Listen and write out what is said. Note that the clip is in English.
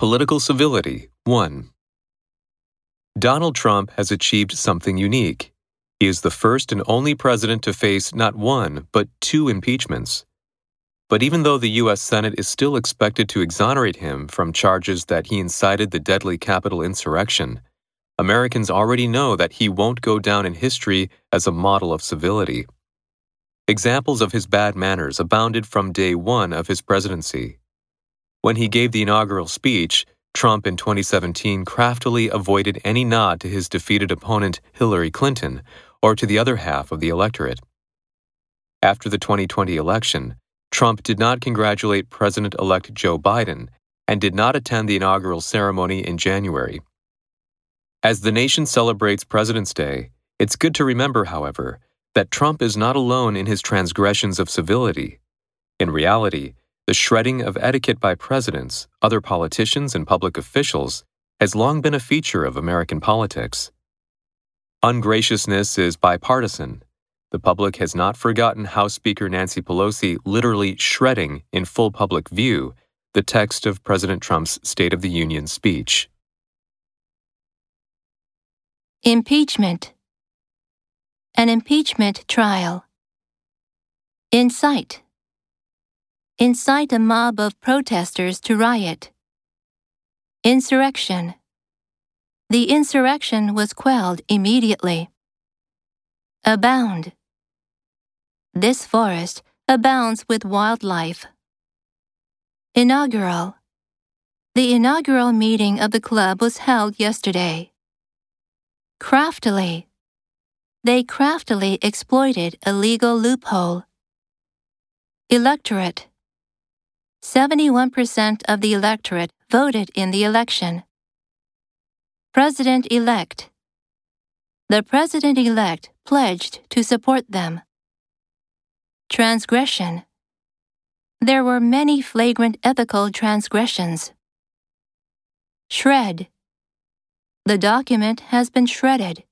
Political Civility 1. Donald Trump has achieved something unique. He is the first and only president to face not one, but two impeachments. But even though the U.S. Senate is still expected to exonerate him from charges that he incited the deadly Capitol insurrection, Americans already know that he won't go down in history as a model of civility. Examples of his bad manners abounded from day one of his presidency. When he gave the inaugural speech, Trump in 2017 craftily avoided any nod to his defeated opponent, Hillary Clinton, or to the other half of the electorate. After the 2020 election, Trump did not congratulate President elect Joe Biden and did not attend the inaugural ceremony in January. As the nation celebrates President's Day, it's good to remember, however, that Trump is not alone in his transgressions of civility. In reality, the shredding of etiquette by presidents, other politicians, and public officials has long been a feature of American politics. Ungraciousness is bipartisan. The public has not forgotten House Speaker Nancy Pelosi literally shredding in full public view the text of President Trump's State of the Union speech. Impeachment An impeachment trial. Incite incite a mob of protesters to riot. Insurrection. The insurrection was quelled immediately. Abound. This forest abounds with wildlife. Inaugural. The inaugural meeting of the club was held yesterday. Craftily. They craftily exploited a legal loophole. Electorate. 71% of the electorate voted in the election. President elect. The president elect pledged to support them. Transgression. There were many flagrant ethical transgressions. Shred. The document has been shredded.